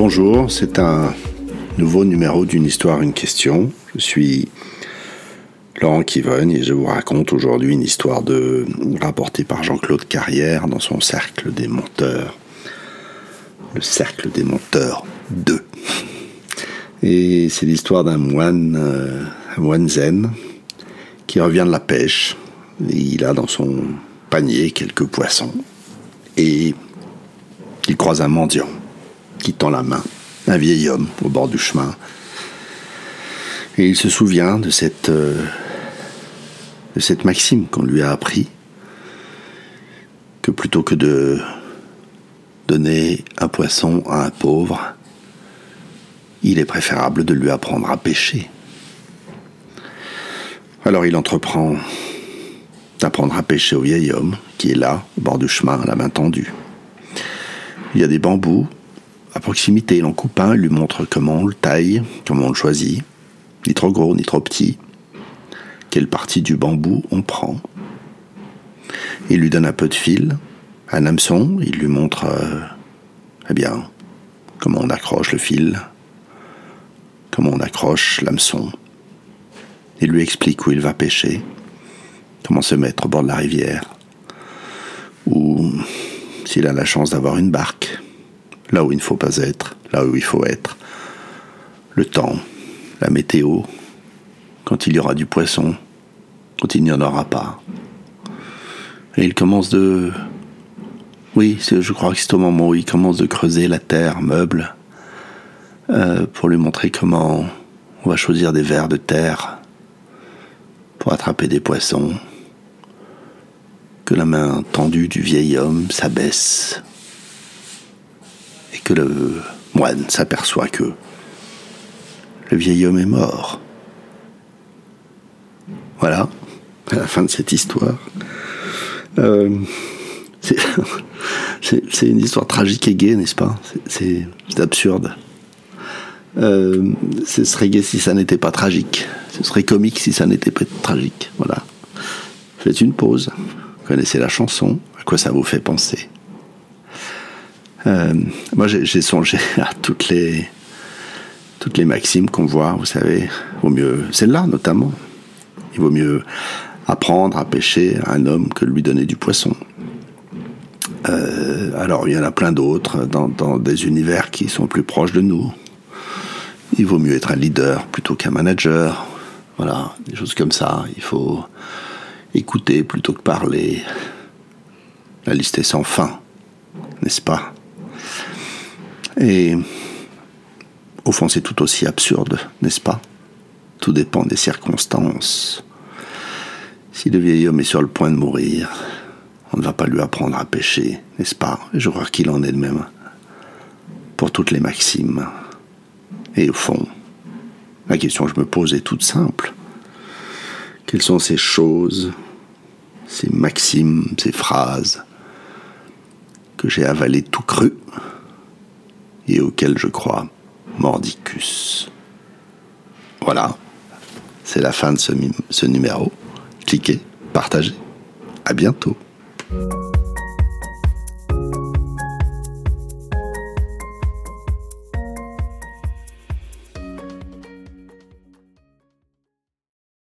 Bonjour, c'est un nouveau numéro d'une histoire, une question. Je suis Laurent Kivogne et je vous raconte aujourd'hui une histoire de rapportée par Jean-Claude Carrière dans son cercle des monteurs. Le cercle des monteurs 2. Et c'est l'histoire d'un moine, euh, moine zen, qui revient de la pêche. il a dans son panier quelques poissons. Et il croise un mendiant tend la main, un vieil homme au bord du chemin. Et il se souvient de cette, euh, de cette maxime qu'on lui a appris, que plutôt que de donner un poisson à un pauvre, il est préférable de lui apprendre à pêcher. Alors il entreprend d'apprendre à pêcher au vieil homme qui est là, au bord du chemin, à la main tendue. Il y a des bambous à proximité. Il en coupe un, lui montre comment on le taille, comment on le choisit, ni trop gros, ni trop petit, quelle partie du bambou on prend. Il lui donne un peu de fil, un hameçon, il lui montre, euh, eh bien, comment on accroche le fil, comment on accroche l'hameçon. Il lui explique où il va pêcher, comment se mettre au bord de la rivière, ou s'il a la chance d'avoir une barque, là où il ne faut pas être, là où il faut être, le temps, la météo, quand il y aura du poisson, quand il n'y en aura pas. Et il commence de... Oui, je crois que c'est au moment où il commence de creuser la terre meuble euh, pour lui montrer comment on va choisir des vers de terre pour attraper des poissons, que la main tendue du vieil homme s'abaisse que le moine s'aperçoit que le vieil homme est mort. Voilà, à la fin de cette histoire. Euh, c'est une histoire tragique et gaie, n'est-ce pas? C'est absurde. Euh, ce serait gai si ça n'était pas tragique. Ce serait comique si ça n'était pas tragique. Voilà. Faites une pause. Connaissez la chanson. À quoi ça vous fait penser? Euh, moi, j'ai songé à toutes les, toutes les maximes qu'on voit, vous savez. Vaut mieux, celle-là notamment. Il vaut mieux apprendre à pêcher un homme que lui donner du poisson. Euh, alors, il y en a plein d'autres dans, dans, des univers qui sont plus proches de nous. Il vaut mieux être un leader plutôt qu'un manager. Voilà, des choses comme ça. Il faut écouter plutôt que parler. La liste est sans fin, n'est-ce pas? Et au fond, c'est tout aussi absurde, n'est-ce pas? Tout dépend des circonstances. Si le vieil homme est sur le point de mourir, on ne va pas lui apprendre à pêcher, n'est-ce pas? Je crois qu'il en est de même pour toutes les maximes. Et au fond, la question que je me pose est toute simple. Quelles sont ces choses, ces maximes, ces phrases que j'ai avalées tout cru? Et auquel je crois mordicus. Voilà, c'est la fin de ce, numéro. Cliquez, partagez. À bientôt.